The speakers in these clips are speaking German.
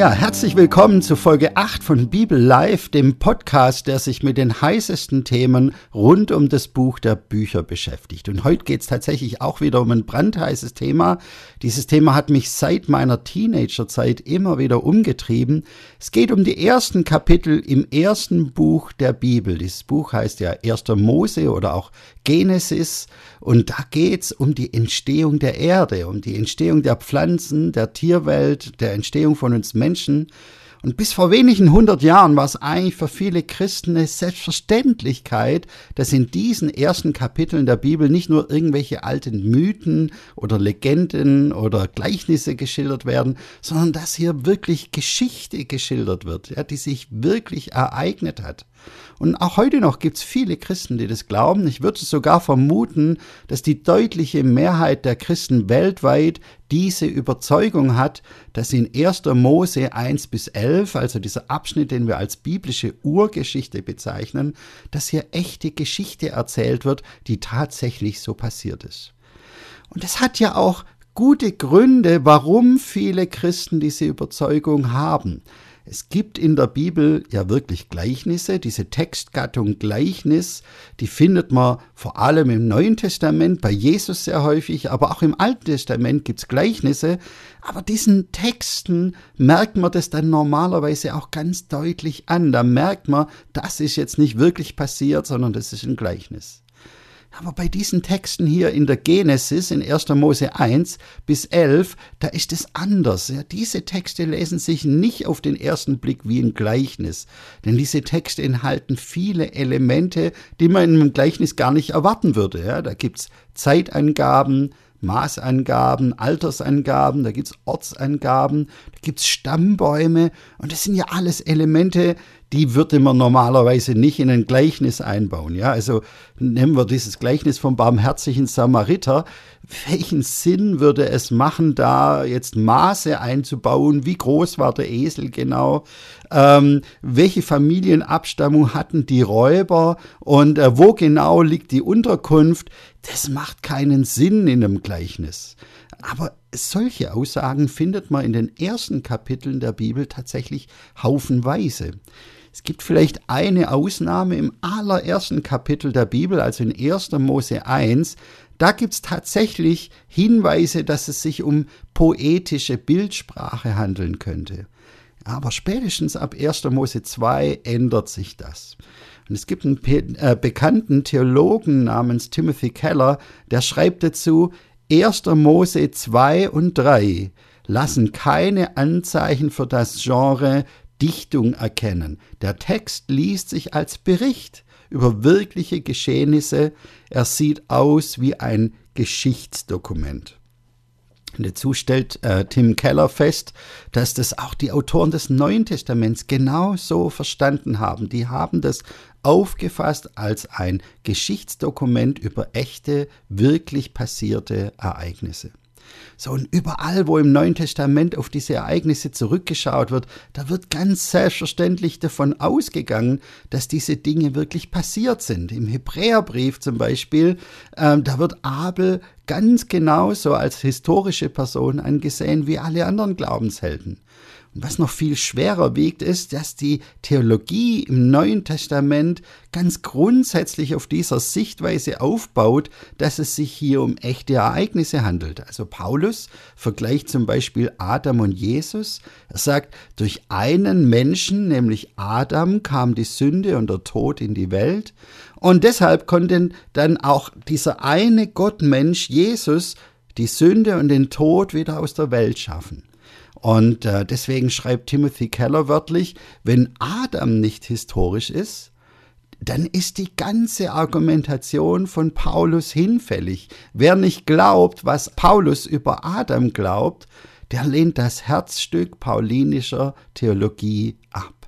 Ja, herzlich willkommen zu Folge 8 von Bibel Live, dem Podcast, der sich mit den heißesten Themen rund um das Buch der Bücher beschäftigt. Und heute geht es tatsächlich auch wieder um ein brandheißes Thema. Dieses Thema hat mich seit meiner Teenagerzeit immer wieder umgetrieben. Es geht um die ersten Kapitel im ersten Buch der Bibel. Dieses Buch heißt ja 1. Mose oder auch Genesis. Und da geht es um die Entstehung der Erde, um die Entstehung der Pflanzen, der Tierwelt, der Entstehung von uns Menschen. Und bis vor wenigen hundert Jahren war es eigentlich für viele Christen eine Selbstverständlichkeit, dass in diesen ersten Kapiteln der Bibel nicht nur irgendwelche alten Mythen oder Legenden oder Gleichnisse geschildert werden, sondern dass hier wirklich Geschichte geschildert wird, ja, die sich wirklich ereignet hat. Und auch heute noch gibt es viele Christen, die das glauben. Ich würde sogar vermuten, dass die deutliche Mehrheit der Christen weltweit diese Überzeugung hat, dass in 1. Mose 1 bis 11, also dieser Abschnitt, den wir als biblische Urgeschichte bezeichnen, dass hier echte Geschichte erzählt wird, die tatsächlich so passiert ist. Und es hat ja auch gute Gründe, warum viele Christen diese Überzeugung haben. Es gibt in der Bibel ja wirklich Gleichnisse. Diese Textgattung Gleichnis, die findet man vor allem im Neuen Testament, bei Jesus sehr häufig, aber auch im Alten Testament gibt es Gleichnisse. Aber diesen Texten merkt man das dann normalerweise auch ganz deutlich an. Da merkt man, das ist jetzt nicht wirklich passiert, sondern das ist ein Gleichnis. Aber bei diesen Texten hier in der Genesis, in 1. Mose 1 bis 11, da ist es anders. Ja, diese Texte lesen sich nicht auf den ersten Blick wie ein Gleichnis. Denn diese Texte enthalten viele Elemente, die man in einem Gleichnis gar nicht erwarten würde. Ja, da gibt's Zeitangaben, Maßangaben, Altersangaben, da gibt's Ortsangaben, da gibt's Stammbäume und das sind ja alles Elemente, die würde man normalerweise nicht in ein Gleichnis einbauen. Ja, also nehmen wir dieses Gleichnis vom barmherzigen Samariter. Welchen Sinn würde es machen, da jetzt Maße einzubauen? Wie groß war der Esel genau? Ähm, welche Familienabstammung hatten die Räuber? Und äh, wo genau liegt die Unterkunft? Das macht keinen Sinn in einem Gleichnis. Aber solche Aussagen findet man in den ersten Kapiteln der Bibel tatsächlich haufenweise. Es gibt vielleicht eine Ausnahme im allerersten Kapitel der Bibel, also in 1. Mose 1. Da gibt es tatsächlich Hinweise, dass es sich um poetische Bildsprache handeln könnte. Aber spätestens ab 1. Mose 2 ändert sich das. Und es gibt einen äh, bekannten Theologen namens Timothy Keller, der schreibt dazu, 1. Mose 2 und 3 lassen keine Anzeichen für das Genre Dichtung erkennen. Der Text liest sich als Bericht über wirkliche Geschehnisse. Er sieht aus wie ein Geschichtsdokument. Und dazu stellt äh, Tim Keller fest, dass das auch die Autoren des Neuen Testaments genau so verstanden haben. Die haben das aufgefasst als ein Geschichtsdokument über echte, wirklich passierte Ereignisse. So, und überall, wo im Neuen Testament auf diese Ereignisse zurückgeschaut wird, da wird ganz selbstverständlich davon ausgegangen, dass diese Dinge wirklich passiert sind. Im Hebräerbrief zum Beispiel, äh, da wird Abel ganz genauso als historische Person angesehen wie alle anderen Glaubenshelden. Und was noch viel schwerer wiegt, ist, dass die Theologie im Neuen Testament ganz grundsätzlich auf dieser Sichtweise aufbaut, dass es sich hier um echte Ereignisse handelt. Also Paulus vergleicht zum Beispiel Adam und Jesus. Er sagt, durch einen Menschen, nämlich Adam, kam die Sünde und der Tod in die Welt. Und deshalb konnte dann auch dieser eine Gottmensch, Jesus, die Sünde und den Tod wieder aus der Welt schaffen. Und äh, deswegen schreibt Timothy Keller wörtlich, wenn Adam nicht historisch ist, dann ist die ganze Argumentation von Paulus hinfällig. Wer nicht glaubt, was Paulus über Adam glaubt, der lehnt das Herzstück paulinischer Theologie ab.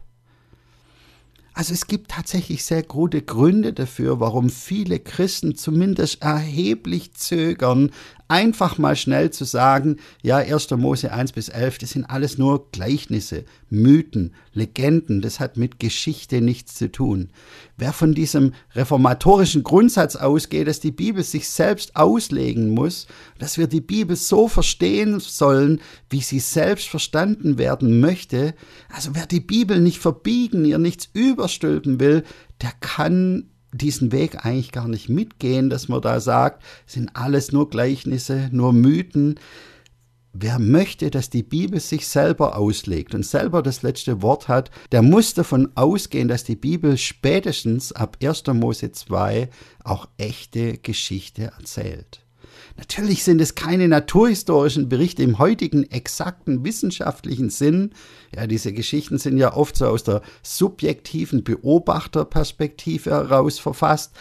Also es gibt tatsächlich sehr gute Gründe dafür, warum viele Christen zumindest erheblich zögern, einfach mal schnell zu sagen, ja, 1. Mose 1 bis 11, das sind alles nur Gleichnisse, Mythen, Legenden, das hat mit Geschichte nichts zu tun. Wer von diesem reformatorischen Grundsatz ausgeht, dass die Bibel sich selbst auslegen muss, dass wir die Bibel so verstehen sollen, wie sie selbst verstanden werden möchte, also wer die Bibel nicht verbiegen, ihr nichts überstülpen will, der kann diesen Weg eigentlich gar nicht mitgehen, dass man da sagt, sind alles nur Gleichnisse, nur Mythen. Wer möchte, dass die Bibel sich selber auslegt und selber das letzte Wort hat, der muss davon ausgehen, dass die Bibel spätestens ab 1. Mose 2 auch echte Geschichte erzählt. Natürlich sind es keine naturhistorischen Berichte im heutigen exakten wissenschaftlichen Sinn. Ja, diese Geschichten sind ja oft so aus der subjektiven Beobachterperspektive heraus verfasst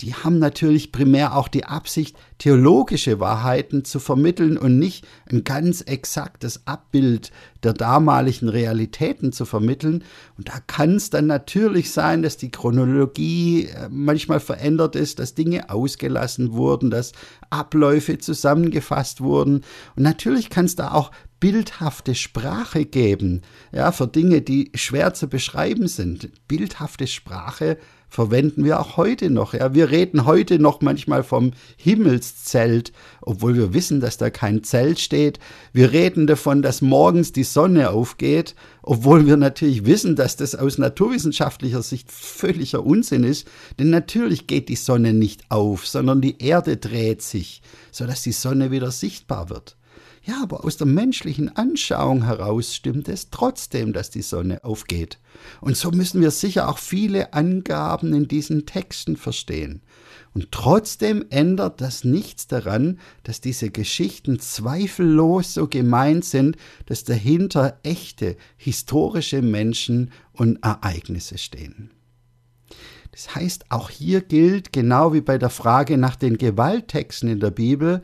die haben natürlich primär auch die Absicht, theologische Wahrheiten zu vermitteln und nicht ein ganz exaktes Abbild der damaligen Realitäten zu vermitteln. Und da kann es dann natürlich sein, dass die Chronologie äh, manchmal verändert ist, dass Dinge ausgelassen wurden, dass Abläufe zusammengefasst wurden. Und natürlich kann es da auch bildhafte Sprache geben, ja, für Dinge, die schwer zu beschreiben sind. Bildhafte Sprache verwenden wir auch heute noch. Ja, wir reden heute noch manchmal vom Himmelszelt, obwohl wir wissen, dass da kein Zelt steht. Wir reden davon, dass morgens die Sonne aufgeht, obwohl wir natürlich wissen, dass das aus naturwissenschaftlicher Sicht völliger Unsinn ist. Denn natürlich geht die Sonne nicht auf, sondern die Erde dreht sich, sodass die Sonne wieder sichtbar wird. Ja, aber aus der menschlichen Anschauung heraus stimmt es trotzdem, dass die Sonne aufgeht. Und so müssen wir sicher auch viele Angaben in diesen Texten verstehen. Und trotzdem ändert das nichts daran, dass diese Geschichten zweifellos so gemeint sind, dass dahinter echte historische Menschen und Ereignisse stehen. Das heißt, auch hier gilt, genau wie bei der Frage nach den Gewalttexten in der Bibel,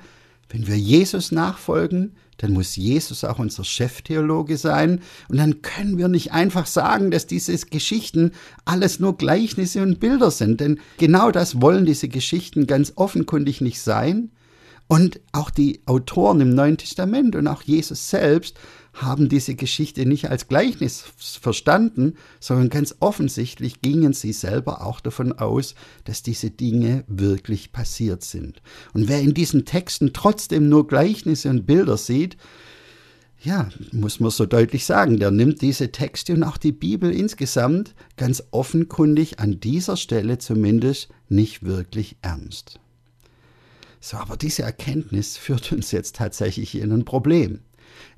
wenn wir Jesus nachfolgen, dann muss Jesus auch unser Cheftheologe sein. Und dann können wir nicht einfach sagen, dass diese Geschichten alles nur Gleichnisse und Bilder sind. Denn genau das wollen diese Geschichten ganz offenkundig nicht sein. Und auch die Autoren im Neuen Testament und auch Jesus selbst haben diese Geschichte nicht als Gleichnis verstanden, sondern ganz offensichtlich gingen sie selber auch davon aus, dass diese Dinge wirklich passiert sind. Und wer in diesen Texten trotzdem nur Gleichnisse und Bilder sieht, ja, muss man so deutlich sagen, der nimmt diese Texte und auch die Bibel insgesamt ganz offenkundig an dieser Stelle zumindest nicht wirklich ernst. So, aber diese Erkenntnis führt uns jetzt tatsächlich in ein Problem.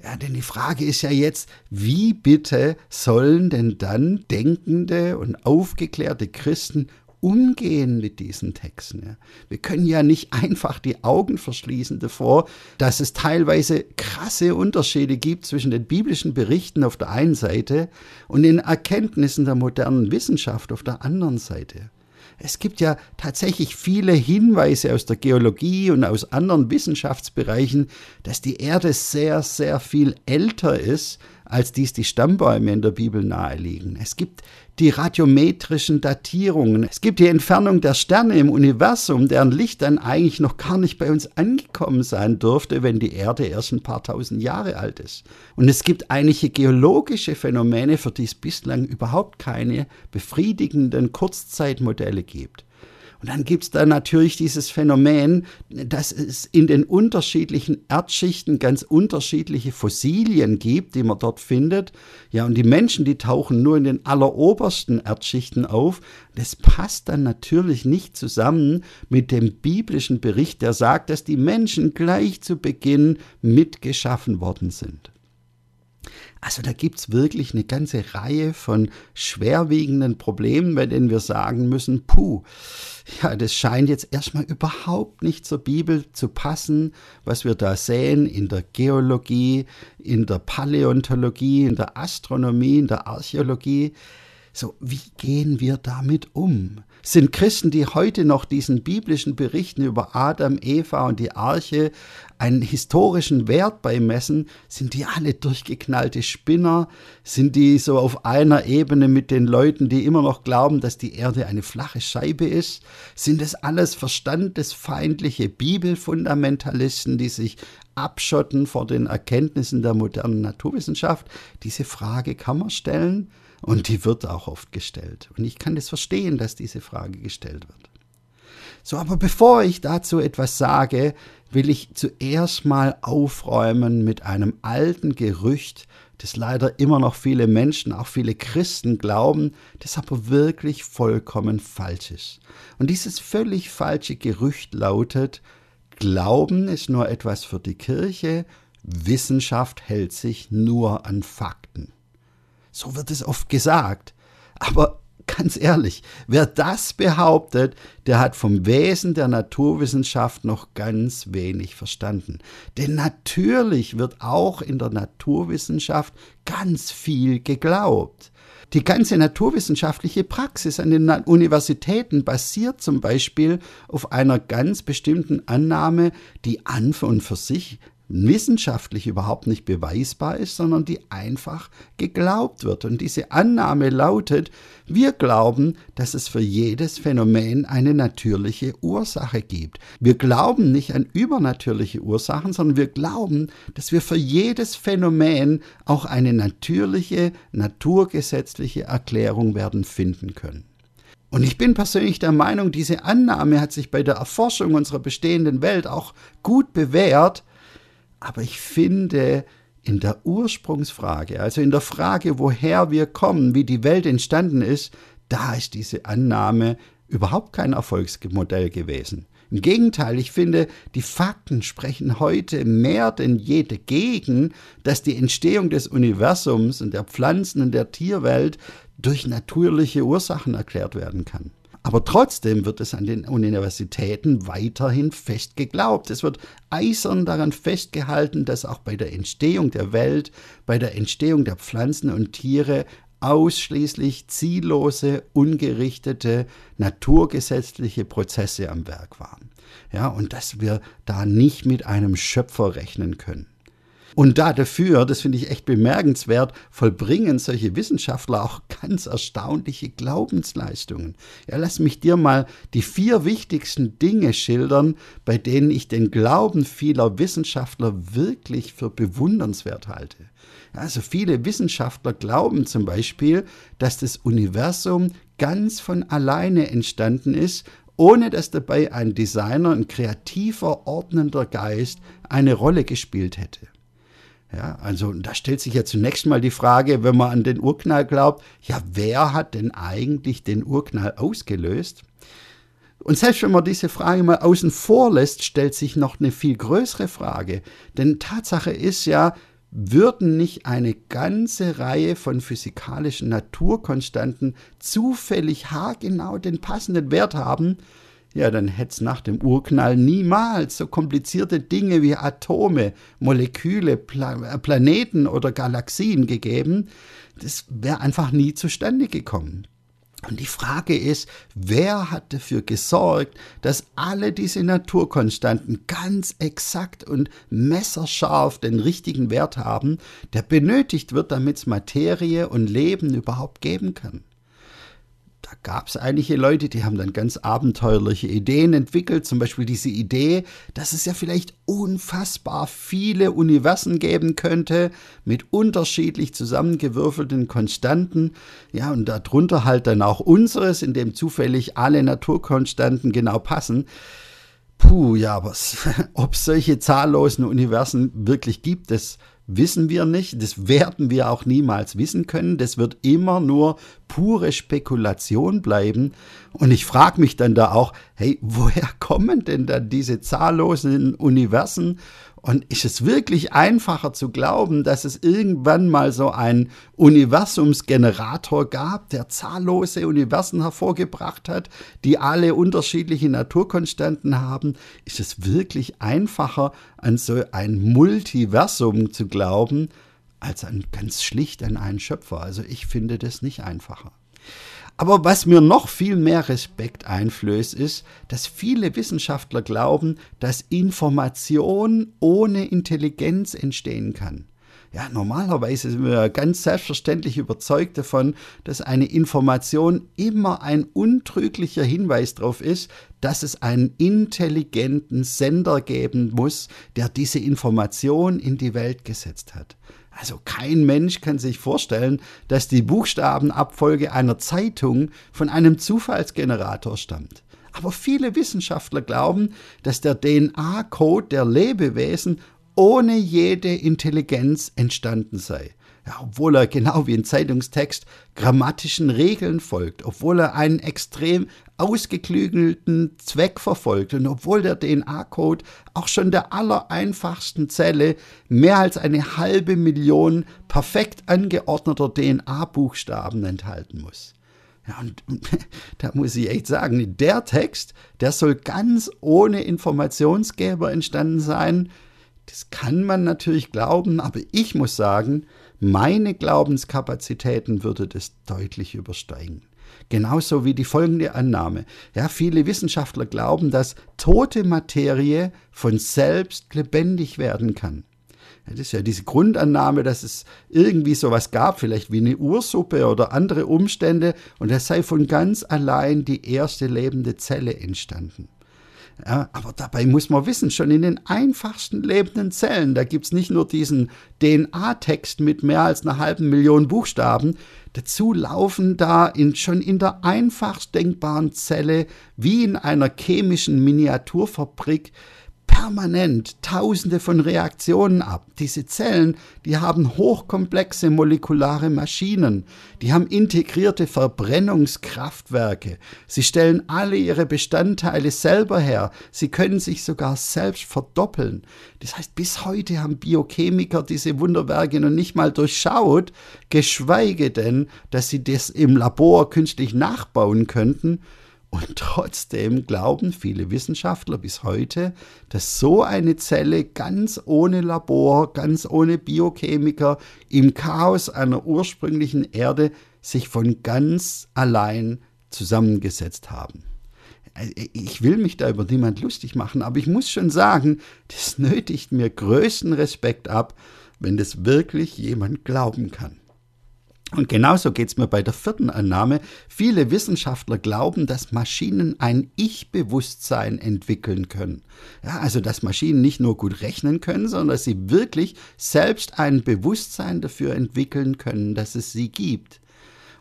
Ja, denn die Frage ist ja jetzt, wie bitte sollen denn dann denkende und aufgeklärte Christen umgehen mit diesen Texten. Wir können ja nicht einfach die Augen verschließen davor, dass es teilweise krasse Unterschiede gibt zwischen den biblischen Berichten auf der einen Seite und den Erkenntnissen der modernen Wissenschaft auf der anderen Seite. Es gibt ja tatsächlich viele Hinweise aus der Geologie und aus anderen Wissenschaftsbereichen, dass die Erde sehr, sehr viel älter ist, als dies die Stammbäume in der Bibel naheliegen. Es gibt die radiometrischen Datierungen. Es gibt die Entfernung der Sterne im Universum, deren Licht dann eigentlich noch gar nicht bei uns angekommen sein dürfte, wenn die Erde erst ein paar tausend Jahre alt ist. Und es gibt einige geologische Phänomene, für die es bislang überhaupt keine befriedigenden Kurzzeitmodelle gibt. Und dann gibt es da natürlich dieses Phänomen, dass es in den unterschiedlichen Erdschichten ganz unterschiedliche Fossilien gibt, die man dort findet. Ja, und die Menschen, die tauchen nur in den allerobersten Erdschichten auf. Das passt dann natürlich nicht zusammen mit dem biblischen Bericht, der sagt, dass die Menschen gleich zu Beginn mitgeschaffen worden sind. Also da gibt es wirklich eine ganze Reihe von schwerwiegenden Problemen, bei denen wir sagen müssen, puh, ja, das scheint jetzt erstmal überhaupt nicht zur Bibel zu passen, was wir da sehen in der Geologie, in der Paläontologie, in der Astronomie, in der Archäologie. So, wie gehen wir damit um? Sind Christen, die heute noch diesen biblischen Berichten über Adam, Eva und die Arche einen historischen Wert beimessen, sind die alle durchgeknallte Spinner? Sind die so auf einer Ebene mit den Leuten, die immer noch glauben, dass die Erde eine flache Scheibe ist? Sind es alles verstandesfeindliche Bibelfundamentalisten, die sich abschotten vor den Erkenntnissen der modernen Naturwissenschaft? Diese Frage kann man stellen. Und die wird auch oft gestellt. Und ich kann das verstehen, dass diese Frage gestellt wird. So, aber bevor ich dazu etwas sage, will ich zuerst mal aufräumen mit einem alten Gerücht, das leider immer noch viele Menschen, auch viele Christen glauben, das aber wirklich vollkommen falsch ist. Und dieses völlig falsche Gerücht lautet, Glauben ist nur etwas für die Kirche, Wissenschaft hält sich nur an Fakten. So wird es oft gesagt. Aber ganz ehrlich, wer das behauptet, der hat vom Wesen der Naturwissenschaft noch ganz wenig verstanden. Denn natürlich wird auch in der Naturwissenschaft ganz viel geglaubt. Die ganze naturwissenschaftliche Praxis an den Universitäten basiert zum Beispiel auf einer ganz bestimmten Annahme, die an und für sich wissenschaftlich überhaupt nicht beweisbar ist, sondern die einfach geglaubt wird. Und diese Annahme lautet, wir glauben, dass es für jedes Phänomen eine natürliche Ursache gibt. Wir glauben nicht an übernatürliche Ursachen, sondern wir glauben, dass wir für jedes Phänomen auch eine natürliche, naturgesetzliche Erklärung werden finden können. Und ich bin persönlich der Meinung, diese Annahme hat sich bei der Erforschung unserer bestehenden Welt auch gut bewährt, aber ich finde, in der Ursprungsfrage, also in der Frage, woher wir kommen, wie die Welt entstanden ist, da ist diese Annahme überhaupt kein Erfolgsmodell gewesen. Im Gegenteil, ich finde, die Fakten sprechen heute mehr denn je dagegen, dass die Entstehung des Universums und der Pflanzen- und der Tierwelt durch natürliche Ursachen erklärt werden kann. Aber trotzdem wird es an den Universitäten weiterhin fest geglaubt. Es wird eisern daran festgehalten, dass auch bei der Entstehung der Welt, bei der Entstehung der Pflanzen und Tiere ausschließlich ziellose, ungerichtete, naturgesetzliche Prozesse am Werk waren. Ja, und dass wir da nicht mit einem Schöpfer rechnen können. Und da dafür, das finde ich echt bemerkenswert, vollbringen solche Wissenschaftler auch ganz erstaunliche Glaubensleistungen. Ja, lass mich dir mal die vier wichtigsten Dinge schildern, bei denen ich den Glauben vieler Wissenschaftler wirklich für bewundernswert halte. Also viele Wissenschaftler glauben zum Beispiel, dass das Universum ganz von alleine entstanden ist ohne dass dabei ein Designer, ein kreativer, ordnender Geist eine Rolle gespielt hätte. Ja, also da stellt sich ja zunächst mal die Frage, wenn man an den Urknall glaubt, ja, wer hat denn eigentlich den Urknall ausgelöst? Und selbst wenn man diese Frage mal außen vor lässt, stellt sich noch eine viel größere Frage. Denn Tatsache ist ja, würden nicht eine ganze Reihe von physikalischen Naturkonstanten zufällig haargenau den passenden Wert haben, ja, dann hätte es nach dem Urknall niemals so komplizierte Dinge wie Atome, Moleküle, Pla Planeten oder Galaxien gegeben. Das wäre einfach nie zustande gekommen. Und die Frage ist, wer hat dafür gesorgt, dass alle diese Naturkonstanten ganz exakt und messerscharf den richtigen Wert haben, der benötigt wird, damit es Materie und Leben überhaupt geben kann? Da gab es einige Leute, die haben dann ganz abenteuerliche Ideen entwickelt, zum Beispiel diese Idee, dass es ja vielleicht unfassbar viele Universen geben könnte mit unterschiedlich zusammengewürfelten Konstanten, ja, und darunter halt dann auch unseres, in dem zufällig alle Naturkonstanten genau passen. Puh, ja, aber ob es solche zahllosen Universen wirklich gibt, das wissen wir nicht, das werden wir auch niemals wissen können, das wird immer nur pure Spekulation bleiben. Und ich frage mich dann da auch, hey, woher kommen denn dann diese zahllosen Universen und ist es wirklich einfacher zu glauben, dass es irgendwann mal so einen Universumsgenerator gab, der zahllose Universen hervorgebracht hat, die alle unterschiedliche Naturkonstanten haben? Ist es wirklich einfacher, an so ein Multiversum zu glauben, als an ganz schlicht an einen Schöpfer? Also ich finde das nicht einfacher. Aber was mir noch viel mehr Respekt einflößt, ist, dass viele Wissenschaftler glauben, dass Information ohne Intelligenz entstehen kann. Ja, normalerweise sind wir ganz selbstverständlich überzeugt davon, dass eine Information immer ein untrüglicher Hinweis darauf ist, dass es einen intelligenten Sender geben muss, der diese Information in die Welt gesetzt hat. Also kein Mensch kann sich vorstellen, dass die Buchstabenabfolge einer Zeitung von einem Zufallsgenerator stammt. Aber viele Wissenschaftler glauben, dass der DNA-Code der Lebewesen ohne jede Intelligenz entstanden sei. Ja, obwohl er genau wie ein Zeitungstext grammatischen Regeln folgt, obwohl er einen extrem ausgeklügelten Zweck verfolgt und obwohl der DNA-Code auch schon der allereinfachsten Zelle mehr als eine halbe Million perfekt angeordneter DNA-Buchstaben enthalten muss. Ja, und, da muss ich echt sagen, der Text, der soll ganz ohne Informationsgeber entstanden sein, das kann man natürlich glauben, aber ich muss sagen, meine Glaubenskapazitäten würde das deutlich übersteigen. Genauso wie die folgende Annahme. Ja, viele Wissenschaftler glauben, dass tote Materie von selbst lebendig werden kann. Das ist ja diese Grundannahme, dass es irgendwie sowas gab, vielleicht wie eine Ursuppe oder andere Umstände, und es sei von ganz allein die erste lebende Zelle entstanden. Ja, aber dabei muss man wissen, schon in den einfachsten lebenden Zellen, da gibt es nicht nur diesen DNA-Text mit mehr als einer halben Million Buchstaben, dazu laufen da in, schon in der einfachst denkbaren Zelle wie in einer chemischen Miniaturfabrik permanent Tausende von Reaktionen ab. Diese Zellen, die haben hochkomplexe molekulare Maschinen, die haben integrierte Verbrennungskraftwerke, sie stellen alle ihre Bestandteile selber her, sie können sich sogar selbst verdoppeln. Das heißt, bis heute haben Biochemiker diese Wunderwerke noch nicht mal durchschaut, geschweige denn, dass sie das im Labor künstlich nachbauen könnten und trotzdem glauben viele Wissenschaftler bis heute, dass so eine Zelle ganz ohne Labor, ganz ohne Biochemiker im Chaos einer ursprünglichen Erde sich von ganz allein zusammengesetzt haben. Ich will mich da über niemand lustig machen, aber ich muss schon sagen, das nötigt mir größten Respekt ab, wenn das wirklich jemand glauben kann. Und genauso geht es mir bei der vierten Annahme. Viele Wissenschaftler glauben, dass Maschinen ein Ich-Bewusstsein entwickeln können. Ja, also dass Maschinen nicht nur gut rechnen können, sondern dass sie wirklich selbst ein Bewusstsein dafür entwickeln können, dass es sie gibt.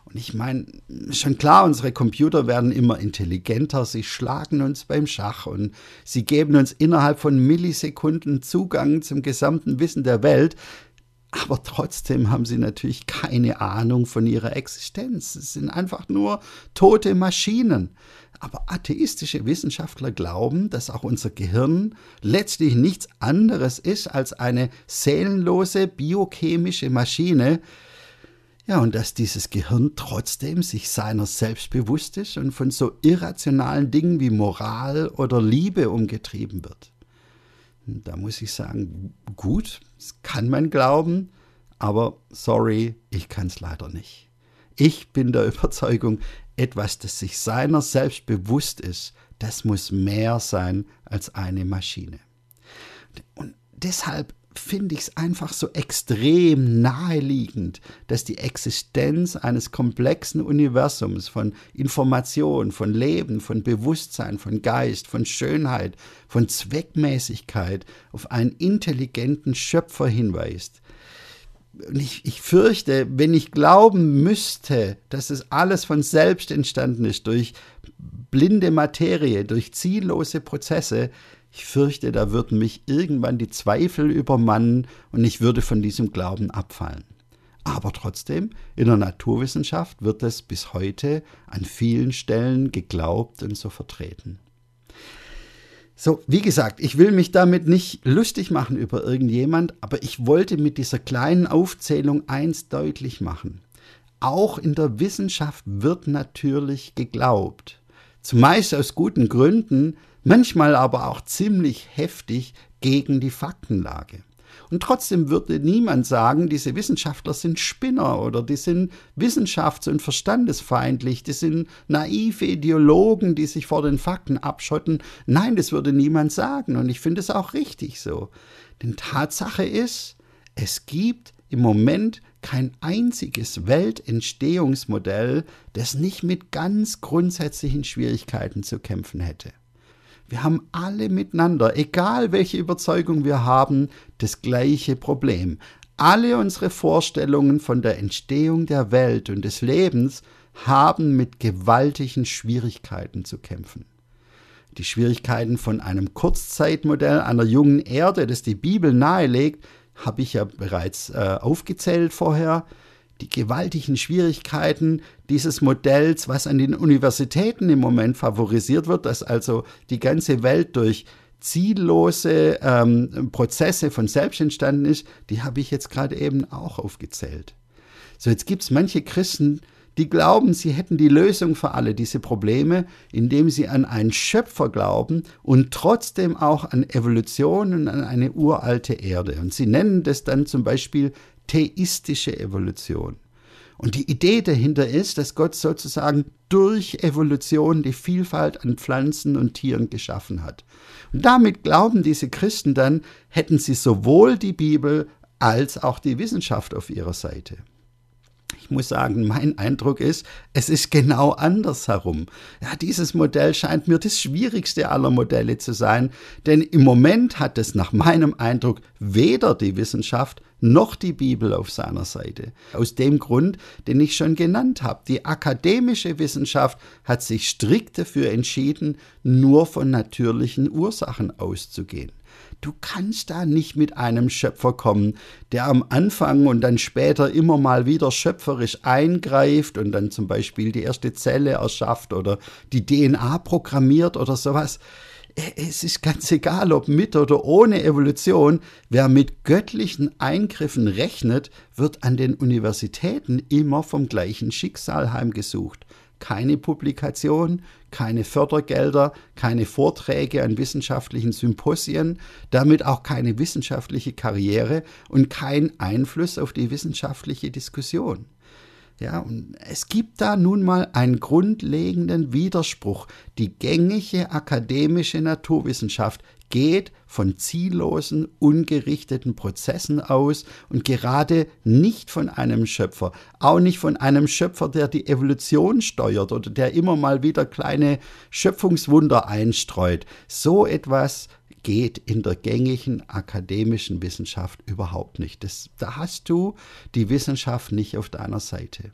Und ich meine, schon klar, unsere Computer werden immer intelligenter, sie schlagen uns beim Schach und sie geben uns innerhalb von Millisekunden Zugang zum gesamten Wissen der Welt aber trotzdem haben sie natürlich keine Ahnung von ihrer Existenz. Es sind einfach nur tote Maschinen. Aber atheistische Wissenschaftler glauben, dass auch unser Gehirn letztlich nichts anderes ist als eine seelenlose biochemische Maschine. Ja, und dass dieses Gehirn trotzdem sich seiner selbst bewusst ist und von so irrationalen Dingen wie Moral oder Liebe umgetrieben wird. Da muss ich sagen, gut, das kann man glauben, aber sorry, ich kann es leider nicht. Ich bin der Überzeugung, etwas, das sich seiner selbst bewusst ist, das muss mehr sein als eine Maschine. Und deshalb finde ich es einfach so extrem naheliegend, dass die Existenz eines komplexen Universums von Information, von Leben, von Bewusstsein, von Geist, von Schönheit, von Zweckmäßigkeit auf einen intelligenten Schöpfer hinweist. Und ich, ich fürchte, wenn ich glauben müsste, dass es alles von selbst entstanden ist, durch blinde Materie, durch ziellose Prozesse, ich fürchte, da würden mich irgendwann die Zweifel übermannen und ich würde von diesem Glauben abfallen. Aber trotzdem, in der Naturwissenschaft wird es bis heute an vielen Stellen geglaubt und so vertreten. So, wie gesagt, ich will mich damit nicht lustig machen über irgendjemand, aber ich wollte mit dieser kleinen Aufzählung eins deutlich machen. Auch in der Wissenschaft wird natürlich geglaubt. Zumeist aus guten Gründen, manchmal aber auch ziemlich heftig gegen die Faktenlage. Und trotzdem würde niemand sagen, diese Wissenschaftler sind Spinner oder die sind wissenschafts- und verstandesfeindlich, die sind naive Ideologen, die sich vor den Fakten abschotten. Nein, das würde niemand sagen und ich finde es auch richtig so. Denn Tatsache ist, es gibt im Moment kein einziges Weltentstehungsmodell, das nicht mit ganz grundsätzlichen Schwierigkeiten zu kämpfen hätte. Wir haben alle miteinander, egal welche Überzeugung wir haben, das gleiche Problem. Alle unsere Vorstellungen von der Entstehung der Welt und des Lebens haben mit gewaltigen Schwierigkeiten zu kämpfen. Die Schwierigkeiten von einem Kurzzeitmodell einer jungen Erde, das die Bibel nahelegt, habe ich ja bereits äh, aufgezählt vorher. Die gewaltigen Schwierigkeiten dieses Modells, was an den Universitäten im Moment favorisiert wird, dass also die ganze Welt durch ziellose ähm, Prozesse von selbst entstanden ist, die habe ich jetzt gerade eben auch aufgezählt. So, jetzt gibt es manche Christen, die glauben, sie hätten die Lösung für alle diese Probleme, indem sie an einen Schöpfer glauben und trotzdem auch an Evolution und an eine uralte Erde. Und sie nennen das dann zum Beispiel theistische Evolution. Und die Idee dahinter ist, dass Gott sozusagen durch Evolution die Vielfalt an Pflanzen und Tieren geschaffen hat. Und damit glauben diese Christen dann, hätten sie sowohl die Bibel als auch die Wissenschaft auf ihrer Seite. Ich muss sagen, mein Eindruck ist, es ist genau andersherum. Ja, dieses Modell scheint mir das schwierigste aller Modelle zu sein, denn im Moment hat es nach meinem Eindruck weder die Wissenschaft noch die Bibel auf seiner Seite. Aus dem Grund, den ich schon genannt habe. Die akademische Wissenschaft hat sich strikt dafür entschieden, nur von natürlichen Ursachen auszugehen. Du kannst da nicht mit einem Schöpfer kommen, der am Anfang und dann später immer mal wieder schöpferisch eingreift und dann zum Beispiel die erste Zelle erschafft oder die DNA programmiert oder sowas. Es ist ganz egal, ob mit oder ohne Evolution, wer mit göttlichen Eingriffen rechnet, wird an den Universitäten immer vom gleichen Schicksal heimgesucht keine Publikation, keine Fördergelder, keine Vorträge an wissenschaftlichen Symposien, damit auch keine wissenschaftliche Karriere und kein Einfluss auf die wissenschaftliche Diskussion. Ja, und es gibt da nun mal einen grundlegenden Widerspruch. Die gängige akademische Naturwissenschaft geht von ziellosen, ungerichteten Prozessen aus und gerade nicht von einem Schöpfer, auch nicht von einem Schöpfer, der die Evolution steuert oder der immer mal wieder kleine Schöpfungswunder einstreut. So etwas geht in der gängigen akademischen Wissenschaft überhaupt nicht. Das, da hast du die Wissenschaft nicht auf deiner Seite.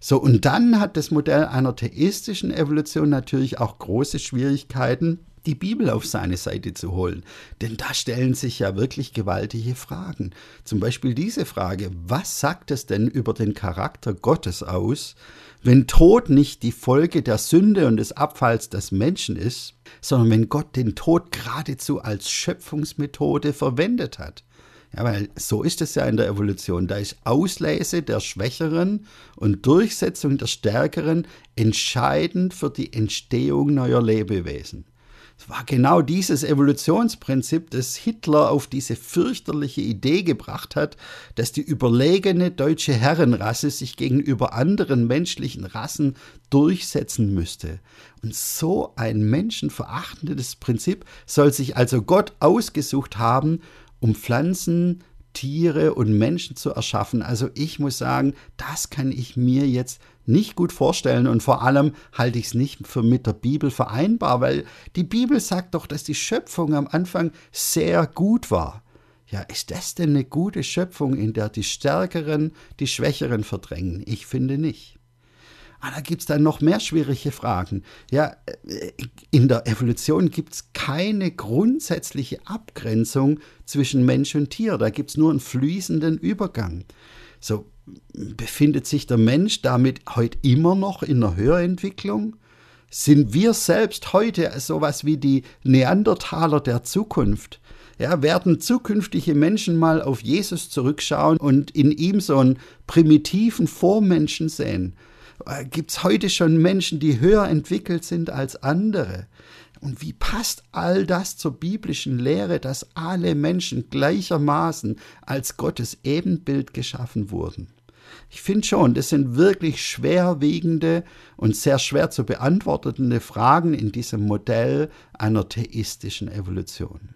So, und dann hat das Modell einer theistischen Evolution natürlich auch große Schwierigkeiten, die Bibel auf seine Seite zu holen. Denn da stellen sich ja wirklich gewaltige Fragen. Zum Beispiel diese Frage, was sagt es denn über den Charakter Gottes aus, wenn Tod nicht die Folge der Sünde und des Abfalls des Menschen ist, sondern wenn Gott den Tod geradezu als Schöpfungsmethode verwendet hat? Ja, weil so ist es ja in der Evolution. Da ist Auslese der Schwächeren und Durchsetzung der Stärkeren entscheidend für die Entstehung neuer Lebewesen. Es war genau dieses Evolutionsprinzip, das Hitler auf diese fürchterliche Idee gebracht hat, dass die überlegene deutsche Herrenrasse sich gegenüber anderen menschlichen Rassen durchsetzen müsste. Und so ein menschenverachtendes Prinzip soll sich also Gott ausgesucht haben, um Pflanzen, Tiere und Menschen zu erschaffen. Also ich muss sagen, das kann ich mir jetzt nicht gut vorstellen und vor allem halte ich es nicht für mit der Bibel vereinbar, weil die Bibel sagt doch, dass die Schöpfung am Anfang sehr gut war. Ja, ist das denn eine gute Schöpfung, in der die Stärkeren die Schwächeren verdrängen? Ich finde nicht. Ah, da gibt es dann noch mehr schwierige Fragen. Ja, äh, in der Evolution gibt es keine grundsätzliche Abgrenzung zwischen Mensch und Tier. Da gibt es nur einen fließenden Übergang. So befindet sich der Mensch damit heute immer noch in der Höherentwicklung? Sind wir selbst heute sowas wie die Neandertaler der Zukunft? Ja, werden zukünftige Menschen mal auf Jesus zurückschauen und in ihm so einen primitiven Vormenschen sehen? Äh, Gibt es heute schon Menschen, die höher entwickelt sind als andere? Und wie passt all das zur biblischen Lehre, dass alle Menschen gleichermaßen als Gottes Ebenbild geschaffen wurden? Ich finde schon, das sind wirklich schwerwiegende und sehr schwer zu beantwortende Fragen in diesem Modell einer theistischen Evolution.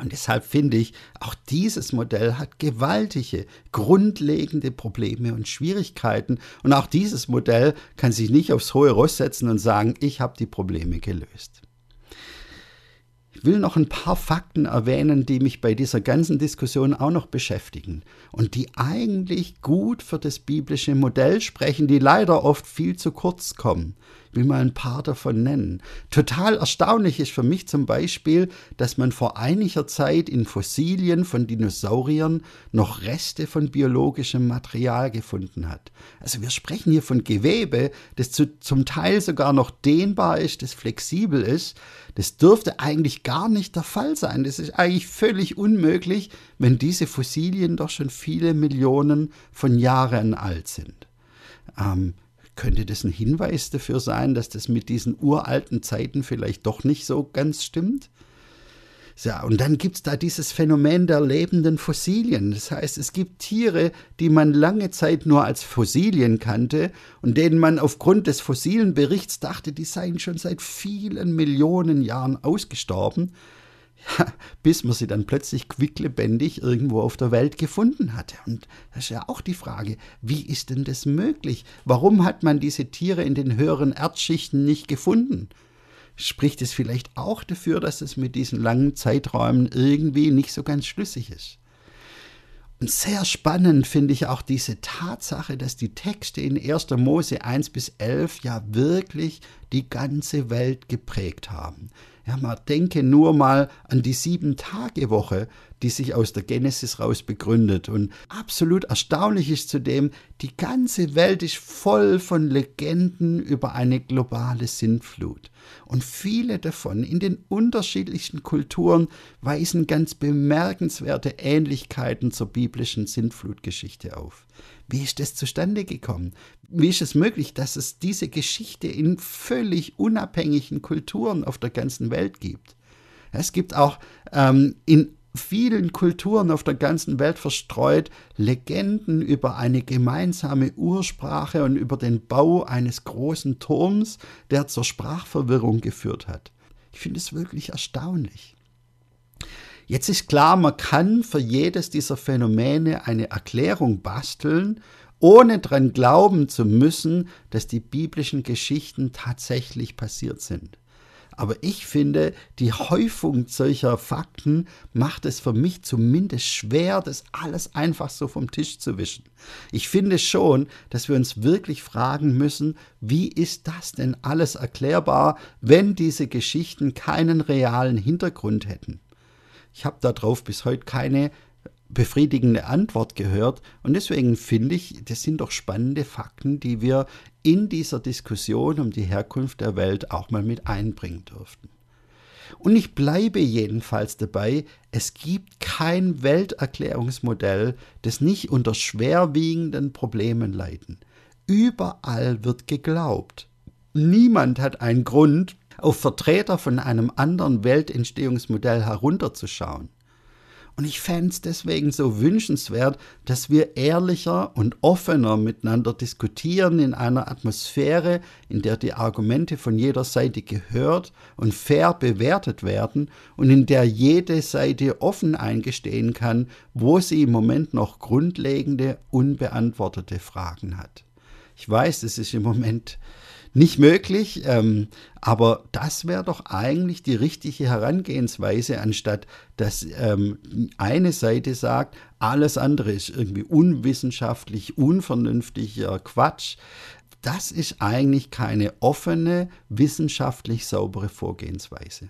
Und deshalb finde ich, auch dieses Modell hat gewaltige, grundlegende Probleme und Schwierigkeiten. Und auch dieses Modell kann sich nicht aufs hohe Ross setzen und sagen, ich habe die Probleme gelöst. Ich will noch ein paar Fakten erwähnen, die mich bei dieser ganzen Diskussion auch noch beschäftigen und die eigentlich gut für das biblische Modell sprechen, die leider oft viel zu kurz kommen will mal ein paar davon nennen. Total erstaunlich ist für mich zum Beispiel, dass man vor einiger Zeit in Fossilien von Dinosauriern noch Reste von biologischem Material gefunden hat. Also wir sprechen hier von Gewebe, das zu, zum Teil sogar noch dehnbar ist, das flexibel ist. Das dürfte eigentlich gar nicht der Fall sein. Das ist eigentlich völlig unmöglich, wenn diese Fossilien doch schon viele Millionen von Jahren alt sind. Ähm, könnte das ein Hinweis dafür sein, dass das mit diesen uralten Zeiten vielleicht doch nicht so ganz stimmt? Ja, und dann gibt es da dieses Phänomen der lebenden Fossilien. Das heißt, es gibt Tiere, die man lange Zeit nur als Fossilien kannte und denen man aufgrund des fossilen Berichts dachte, die seien schon seit vielen Millionen Jahren ausgestorben bis man sie dann plötzlich quicklebendig irgendwo auf der Welt gefunden hatte. Und das ist ja auch die Frage, wie ist denn das möglich? Warum hat man diese Tiere in den höheren Erdschichten nicht gefunden? Spricht es vielleicht auch dafür, dass es mit diesen langen Zeiträumen irgendwie nicht so ganz schlüssig ist? Und sehr spannend finde ich auch diese Tatsache, dass die Texte in 1. Mose 1 bis 11 ja wirklich die ganze Welt geprägt haben. Ja, man denke nur mal an die Sieben-Tage-Woche, die sich aus der Genesis raus begründet. Und absolut erstaunlich ist zudem, die ganze Welt ist voll von Legenden über eine globale Sintflut. Und viele davon in den unterschiedlichsten Kulturen weisen ganz bemerkenswerte Ähnlichkeiten zur biblischen Sintflutgeschichte auf. Wie ist das zustande gekommen? Wie ist es möglich, dass es diese Geschichte in völlig unabhängigen Kulturen auf der ganzen Welt gibt? Es gibt auch ähm, in vielen Kulturen auf der ganzen Welt verstreut Legenden über eine gemeinsame Ursprache und über den Bau eines großen Turms, der zur Sprachverwirrung geführt hat. Ich finde es wirklich erstaunlich. Jetzt ist klar, man kann für jedes dieser Phänomene eine Erklärung basteln, ohne daran glauben zu müssen, dass die biblischen Geschichten tatsächlich passiert sind. Aber ich finde, die Häufung solcher Fakten macht es für mich zumindest schwer, das alles einfach so vom Tisch zu wischen. Ich finde schon, dass wir uns wirklich fragen müssen, wie ist das denn alles erklärbar, wenn diese Geschichten keinen realen Hintergrund hätten? Ich habe darauf bis heute keine befriedigende Antwort gehört. Und deswegen finde ich, das sind doch spannende Fakten, die wir in dieser Diskussion um die Herkunft der Welt auch mal mit einbringen dürften. Und ich bleibe jedenfalls dabei, es gibt kein Welterklärungsmodell, das nicht unter schwerwiegenden Problemen leiden. Überall wird geglaubt. Niemand hat einen Grund, auf Vertreter von einem anderen Weltentstehungsmodell herunterzuschauen. Und ich fände es deswegen so wünschenswert, dass wir ehrlicher und offener miteinander diskutieren in einer Atmosphäre, in der die Argumente von jeder Seite gehört und fair bewertet werden und in der jede Seite offen eingestehen kann, wo sie im Moment noch grundlegende, unbeantwortete Fragen hat. Ich weiß, es ist im Moment nicht möglich. Ähm, aber das wäre doch eigentlich die richtige Herangehensweise, anstatt dass ähm, eine Seite sagt, alles andere ist irgendwie unwissenschaftlich, unvernünftiger Quatsch. Das ist eigentlich keine offene, wissenschaftlich saubere Vorgehensweise.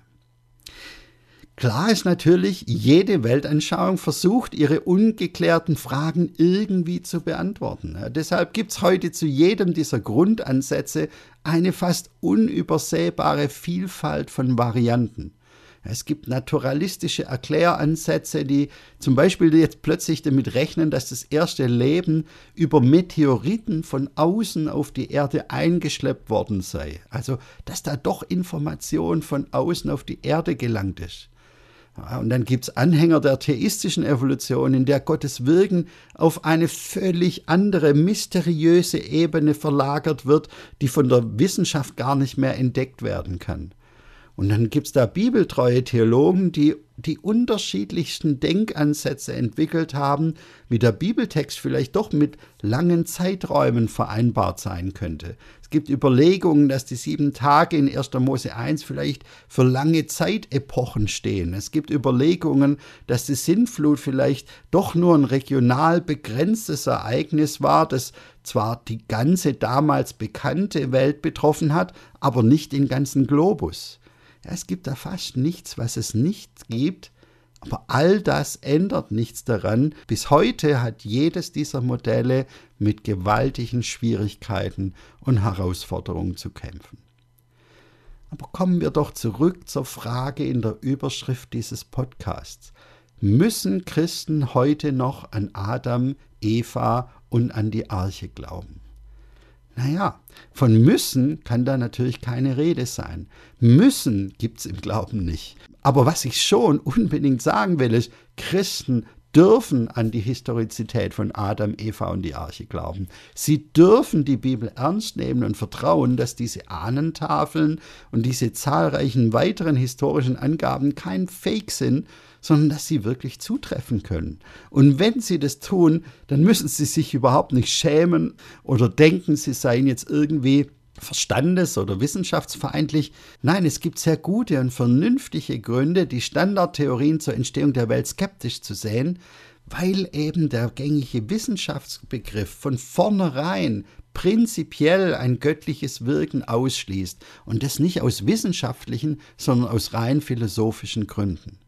Klar ist natürlich, jede Weltanschauung versucht, ihre ungeklärten Fragen irgendwie zu beantworten. Ja, deshalb gibt es heute zu jedem dieser Grundansätze eine fast unübersehbare Vielfalt von Varianten. Es gibt naturalistische Erkläransätze, die zum Beispiel jetzt plötzlich damit rechnen, dass das erste Leben über Meteoriten von außen auf die Erde eingeschleppt worden sei. Also, dass da doch Information von außen auf die Erde gelangt ist. Und dann gibt es Anhänger der theistischen Evolution, in der Gottes Wirken auf eine völlig andere, mysteriöse Ebene verlagert wird, die von der Wissenschaft gar nicht mehr entdeckt werden kann. Und dann gibt es da bibeltreue Theologen, die die unterschiedlichsten Denkansätze entwickelt haben, wie der Bibeltext vielleicht doch mit langen Zeiträumen vereinbart sein könnte. Es gibt Überlegungen, dass die sieben Tage in 1. Mose 1 vielleicht für lange Zeitepochen stehen. Es gibt Überlegungen, dass die Sintflut vielleicht doch nur ein regional begrenztes Ereignis war, das zwar die ganze damals bekannte Welt betroffen hat, aber nicht den ganzen Globus. Ja, es gibt da fast nichts, was es nicht gibt, aber all das ändert nichts daran. Bis heute hat jedes dieser Modelle mit gewaltigen Schwierigkeiten und Herausforderungen zu kämpfen. Aber kommen wir doch zurück zur Frage in der Überschrift dieses Podcasts. Müssen Christen heute noch an Adam, Eva und an die Arche glauben? Naja, von müssen kann da natürlich keine Rede sein. Müssen gibt es im Glauben nicht. Aber was ich schon unbedingt sagen will, ist, Christen dürfen an die Historizität von Adam, Eva und die Arche glauben. Sie dürfen die Bibel ernst nehmen und vertrauen, dass diese Ahnentafeln und diese zahlreichen weiteren historischen Angaben kein Fake sind, sondern dass sie wirklich zutreffen können. Und wenn sie das tun, dann müssen sie sich überhaupt nicht schämen oder denken, sie seien jetzt irgendwie verstandes- oder wissenschaftsfeindlich. Nein, es gibt sehr gute und vernünftige Gründe, die Standardtheorien zur Entstehung der Welt skeptisch zu sehen, weil eben der gängige Wissenschaftsbegriff von vornherein prinzipiell ein göttliches Wirken ausschließt und das nicht aus wissenschaftlichen, sondern aus rein philosophischen Gründen.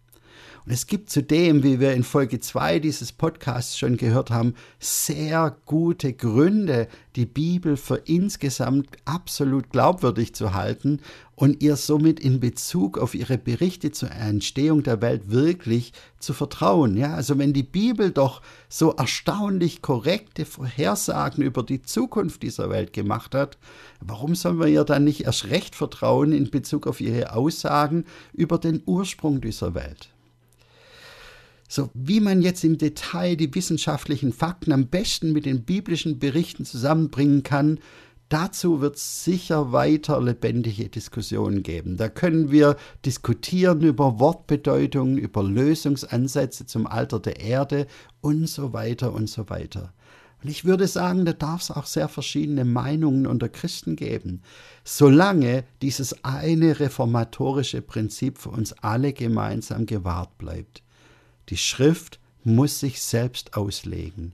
Und es gibt zudem, wie wir in Folge 2 dieses Podcasts schon gehört haben, sehr gute Gründe, die Bibel für insgesamt absolut glaubwürdig zu halten und ihr somit in Bezug auf ihre Berichte zur Entstehung der Welt wirklich zu vertrauen. Ja, also wenn die Bibel doch so erstaunlich korrekte Vorhersagen über die Zukunft dieser Welt gemacht hat, warum sollen wir ihr dann nicht erst recht vertrauen in Bezug auf ihre Aussagen über den Ursprung dieser Welt? So wie man jetzt im Detail die wissenschaftlichen Fakten am besten mit den biblischen Berichten zusammenbringen kann, dazu wird es sicher weiter lebendige Diskussionen geben. Da können wir diskutieren über Wortbedeutungen, über Lösungsansätze zum Alter der Erde und so weiter und so weiter. Und ich würde sagen, da darf es auch sehr verschiedene Meinungen unter Christen geben, solange dieses eine reformatorische Prinzip für uns alle gemeinsam gewahrt bleibt. Die Schrift muss sich selbst auslegen.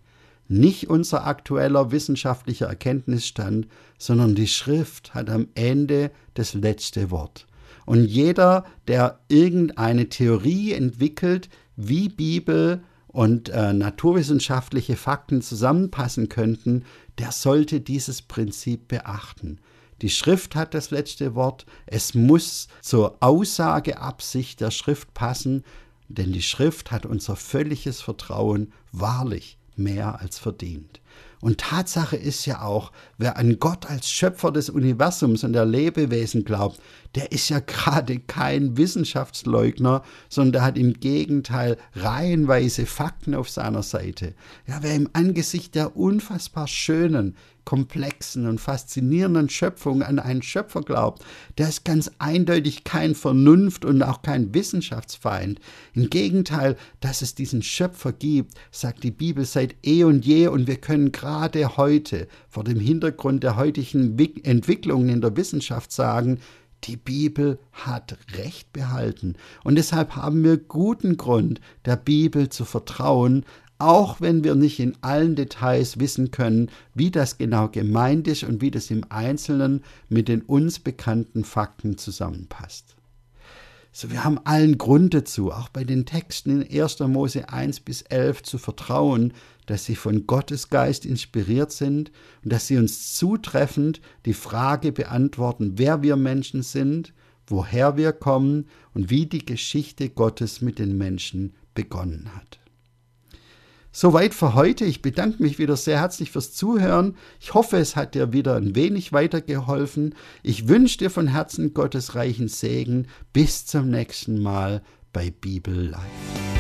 Nicht unser aktueller wissenschaftlicher Erkenntnisstand, sondern die Schrift hat am Ende das letzte Wort. Und jeder, der irgendeine Theorie entwickelt, wie Bibel und äh, naturwissenschaftliche Fakten zusammenpassen könnten, der sollte dieses Prinzip beachten. Die Schrift hat das letzte Wort. Es muss zur Aussageabsicht der Schrift passen denn die Schrift hat unser völliges Vertrauen wahrlich mehr als verdient. Und Tatsache ist ja auch, wer an Gott als Schöpfer des Universums und der Lebewesen glaubt, der ist ja gerade kein Wissenschaftsleugner, sondern der hat im Gegenteil reihenweise Fakten auf seiner Seite. Ja, wer im Angesicht der unfassbar schönen, komplexen und faszinierenden Schöpfung an einen Schöpfer glaubt, der ist ganz eindeutig kein Vernunft und auch kein Wissenschaftsfeind. Im Gegenteil, dass es diesen Schöpfer gibt, sagt die Bibel seit eh und je und wir können gerade heute vor dem Hintergrund der heutigen Entwicklungen in der Wissenschaft sagen, die Bibel hat Recht behalten. Und deshalb haben wir guten Grund, der Bibel zu vertrauen, auch wenn wir nicht in allen Details wissen können, wie das genau gemeint ist und wie das im Einzelnen mit den uns bekannten Fakten zusammenpasst. So, wir haben allen Grund dazu, auch bei den Texten in 1. Mose 1 bis 11 zu vertrauen, dass sie von Gottes Geist inspiriert sind und dass sie uns zutreffend die Frage beantworten, wer wir Menschen sind, woher wir kommen und wie die Geschichte Gottes mit den Menschen begonnen hat. Soweit für heute. Ich bedanke mich wieder sehr herzlich fürs Zuhören. Ich hoffe, es hat dir wieder ein wenig weitergeholfen. Ich wünsche dir von Herzen Gottes reichen Segen. Bis zum nächsten Mal bei Bibel Live.